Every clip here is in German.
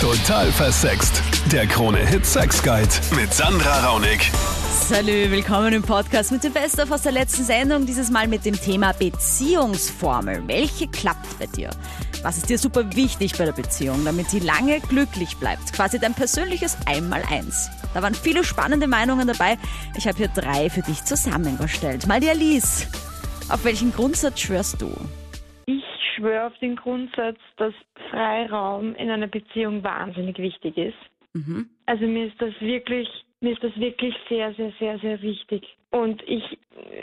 Total versext. Der Krone-Hit Sex Guide mit Sandra Raunig. Salü, willkommen im Podcast mit dem Best-of aus der letzten Sendung. Dieses Mal mit dem Thema Beziehungsformel. Welche klappt bei dir? Was ist dir super wichtig bei der Beziehung, damit sie lange glücklich bleibt? Quasi dein persönliches Einmaleins. Da waren viele spannende Meinungen dabei. Ich habe hier drei für dich zusammengestellt. Mal die Alice. Auf welchen Grundsatz schwörst du? Ich schwöre auf den Grundsatz, dass Freiraum in einer Beziehung wahnsinnig wichtig ist. Mhm. Also mir ist das wirklich, mir ist das wirklich sehr, sehr, sehr, sehr wichtig. Und ich,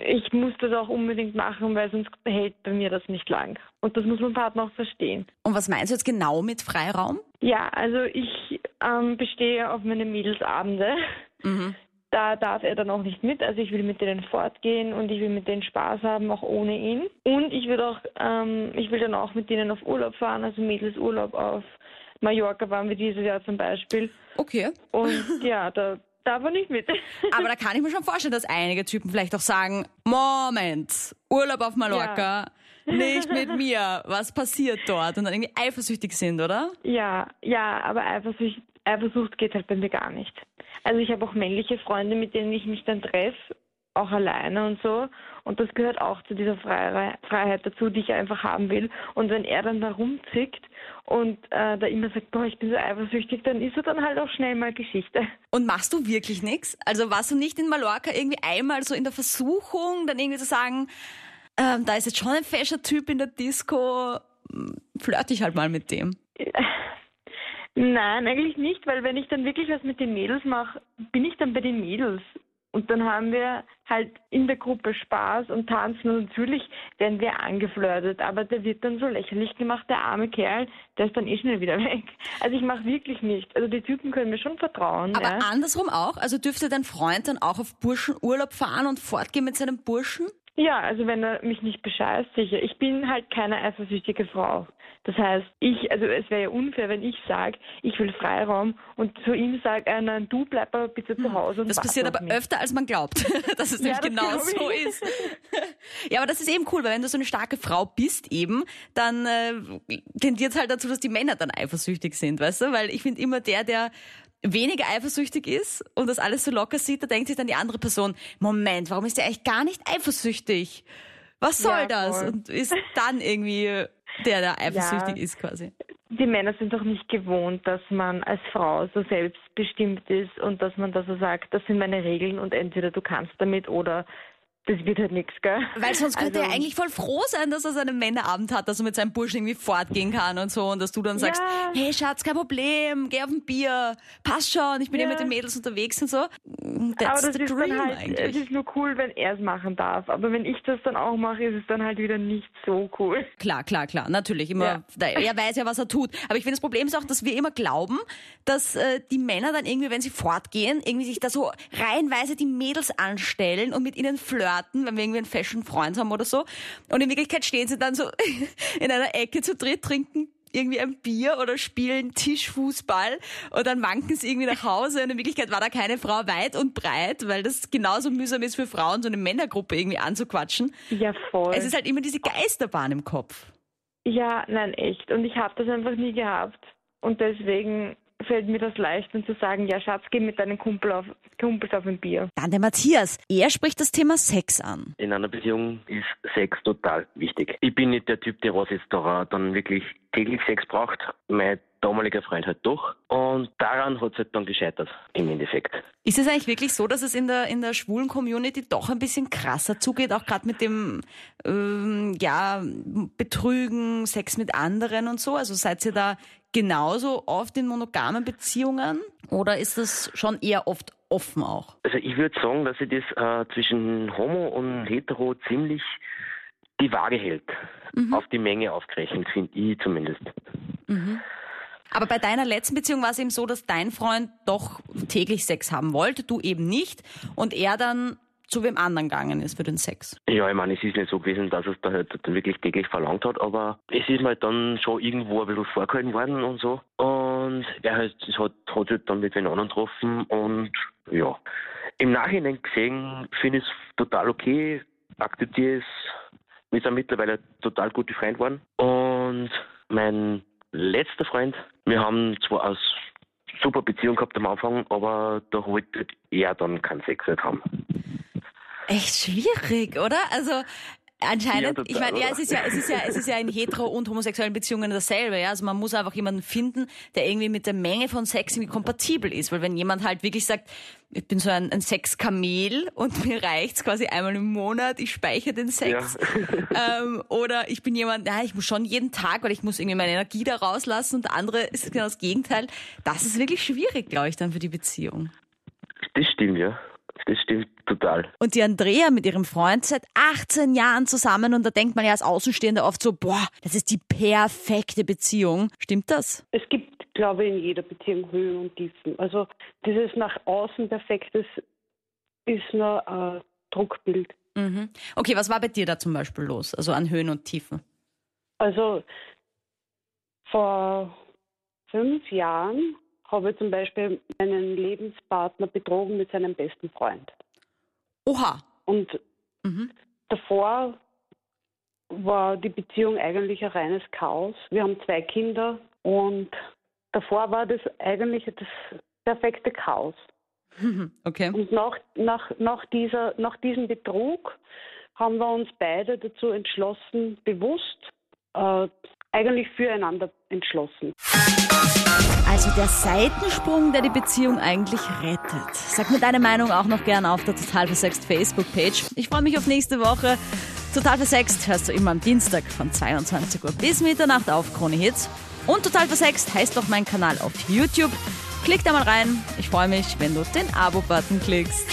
ich muss das auch unbedingt machen, weil sonst hält bei mir das nicht lang. Und das muss mein Partner auch verstehen. Und was meinst du jetzt genau mit Freiraum? Ja, also ich ähm, bestehe auf meine Mädelsabende. Mhm. Da darf er dann auch nicht mit. Also ich will mit denen fortgehen und ich will mit denen Spaß haben, auch ohne ihn. Und ich will auch, ähm, ich will dann auch mit denen auf Urlaub fahren, also Mädelsurlaub auf Mallorca waren wir dieses Jahr zum Beispiel. Okay. Und ja, da darf er nicht mit. Aber da kann ich mir schon vorstellen, dass einige Typen vielleicht auch sagen, Moment, Urlaub auf Mallorca, nicht mit mir, was passiert dort? Und dann irgendwie eifersüchtig sind, oder? Ja, ja, aber Eifersucht, Eifersucht geht halt bei mir gar nicht. Also ich habe auch männliche Freunde, mit denen ich mich dann treffe, auch alleine und so. Und das gehört auch zu dieser Freiheit dazu, die ich einfach haben will. Und wenn er dann da rumzickt und äh, da immer sagt, boah, ich bin so eifersüchtig, dann ist er dann halt auch schnell mal Geschichte. Und machst du wirklich nichts? Also warst du nicht in Mallorca irgendwie einmal so in der Versuchung, dann irgendwie zu sagen, ähm, da ist jetzt schon ein fescher Typ in der Disco, flirte ich halt mal mit dem. Nein, eigentlich nicht, weil wenn ich dann wirklich was mit den Mädels mache, bin ich dann bei den Mädels. Und dann haben wir halt in der Gruppe Spaß und tanzen und natürlich werden wir angeflirtet, aber der wird dann so lächerlich gemacht, der arme Kerl, der ist dann eh schnell wieder weg. Also ich mache wirklich nicht. Also die Typen können mir schon vertrauen. Aber ja. andersrum auch? Also dürfte dein Freund dann auch auf Burschenurlaub fahren und fortgehen mit seinem Burschen? Ja, also wenn er mich nicht bescheißt, sicher. Ich bin halt keine eifersüchtige Frau. Das heißt, ich, also es wäre ja unfair, wenn ich sage, ich will Freiraum und zu ihm sage, äh, nein, du bleib aber bitte zu Hause. Und Das passiert aber mich. öfter, als man glaubt, dass es nämlich das genau so ich. ist. ja, aber das ist eben cool, weil wenn du so eine starke Frau bist eben, dann äh, tendiert es halt dazu, dass die Männer dann eifersüchtig sind, weißt du? Weil ich finde immer der, der weniger eifersüchtig ist und das alles so locker sieht, da denkt sich dann die andere Person, Moment, warum ist der eigentlich gar nicht eifersüchtig? Was soll Ja, das? voll. Und ist dann irgendwie der, der eifersüchtig Ja. ist quasi. Die Männer sind doch nicht gewohnt, dass man als Frau so selbstbestimmt ist und dass man da so sagt, das sind meine Regeln und entweder du kannst damit oder das wird halt nichts, gell? Weil sonst könnte Also- er eigentlich voll froh sein, dass er seinen Männerabend hat, dass er mit seinem Burschen irgendwie fortgehen kann und so und dass du dann sagst, Ja. hey Schatz, kein Problem, geh auf ein Bier, passt schon, ich bin ja, Ja. mit den Mädels unterwegs und so. That's aber das the ist dream dann halt, es eigentlich. ist nur cool, wenn er es machen darf. Aber wenn ich das dann auch mache, ist es dann halt wieder nicht so cool. Klar, klar, klar, natürlich. Immer, Ja. da, er weiß ja, was er tut. Aber ich finde, das Problem ist auch, dass wir immer glauben, dass äh, die Männer dann irgendwie, wenn sie fortgehen, irgendwie sich da so reihenweise die Mädels anstellen und mit ihnen flirten, wenn wir irgendwie einen Fashion-Freund haben oder so. Und in Wirklichkeit stehen sie dann so in einer Ecke zu dritt, trinken irgendwie ein Bier oder spielen Tischfußball und dann wanken sie irgendwie nach Hause und in Wirklichkeit war da keine Frau weit und breit, weil das genauso mühsam ist für Frauen, so eine Männergruppe irgendwie anzuquatschen. Ja, voll. Es ist halt immer diese Geisterbahn im Kopf. ja, nein, echt. Und ich habe das einfach nie gehabt. Und deswegen fällt mir das leicht, dann zu sagen, ja, Schatz, geh mit deinen Kumpel auf, Kumpels auf ein Bier. Dann der Matthias. Er spricht das Thema Sex an. In einer Beziehung ist Sex total wichtig. Ich bin nicht der Typ, der was jetzt da dann wirklich täglich Sex braucht. Mein damaliger Freund halt doch. Und daran hat es halt dann gescheitert, im Endeffekt. Ist es eigentlich wirklich so, dass es in der, in der schwulen Community doch ein bisschen krasser zugeht, auch gerade mit dem ähm, ja, Betrügen, Sex mit anderen und so? Also seid ihr da genauso oft in monogamen Beziehungen oder ist das schon eher oft offen auch? Also ich würde sagen, dass sich das äh, zwischen Homo und Hetero ziemlich die Waage hält. Auf die Menge aufgerechnet, finde ich zumindest. Aber bei deiner letzten Beziehung war es eben so, dass dein Freund doch täglich Sex haben wollte, du eben nicht und er dann zu wem anderen gegangen ist für den Sex. Ja, ich meine, es ist nicht so gewesen, dass es da halt dann wirklich täglich verlangt hat, aber es ist mir halt dann schon irgendwo ein bisschen vorgehalten worden und so. Und er halt, es hat, hat halt dann mit den anderen getroffen und ja. Im Nachhinein gesehen finde ich es total okay, akzeptiere es. Wir sind mittlerweile total gute Freunde geworden. Und mein letzter Freund, wir haben zwar eine super Beziehung gehabt am Anfang, aber da wollte er dann keinen Sex nicht haben. Echt schwierig, oder? Also Anscheinend, Ja, ich meine, ja, es ist ja, es ist ja, es ist ja in hetero- und homosexuellen Beziehungen dasselbe, ja. Also man muss einfach jemanden finden, der irgendwie mit der Menge von Sex irgendwie kompatibel ist. Weil wenn jemand halt wirklich sagt, ich bin so ein, ein Sexkamel und mir reicht's quasi einmal im Monat, ich speichere den Sex. Ähm, oder ich bin jemand, ja, ich muss schon jeden Tag, weil ich muss irgendwie meine Energie da rauslassen und der andere ist genau das Gegenteil. Das ist wirklich schwierig, glaube ich, dann für die Beziehung. Das stimmt, ja. Das stimmt total. Und die Andrea mit ihrem Freund seit 18 Jahren zusammen und da denkt man ja als Außenstehender oft so, boah, das ist die perfekte Beziehung. Stimmt das? Es gibt, glaube ich, in jeder Beziehung Höhen und Tiefen. Also dieses nach außen perfektes ist nur ein Druckbild. Mhm. Okay, was war bei dir da zum Beispiel los? Also an Höhen und Tiefen. Also vor fünf Jahren habe ich zum Beispiel meinen Lebenspartner betrogen mit seinem besten Freund. Oha. Und Mhm. davor war die Beziehung eigentlich ein reines Chaos. Wir haben zwei Kinder und davor war das eigentlich das perfekte Chaos. Okay. Und nach, nach, nach, dieser, nach diesem Betrug haben wir uns beide dazu entschlossen, bewusst äh, eigentlich füreinander entschlossen. Also der Seitensprung, der die Beziehung eigentlich rettet. Sag mir deine Meinung auch noch gern auf der Total Versext Facebook-Page. Ich freue mich auf nächste Woche. Total Versext hörst du immer am Dienstag von 22 Uhr bis Mitternacht auf Krone Hits. Und Total Versext heißt auch mein Kanal auf YouTube. Klick da mal rein. Ich freue mich, wenn du den Abo-Button klickst.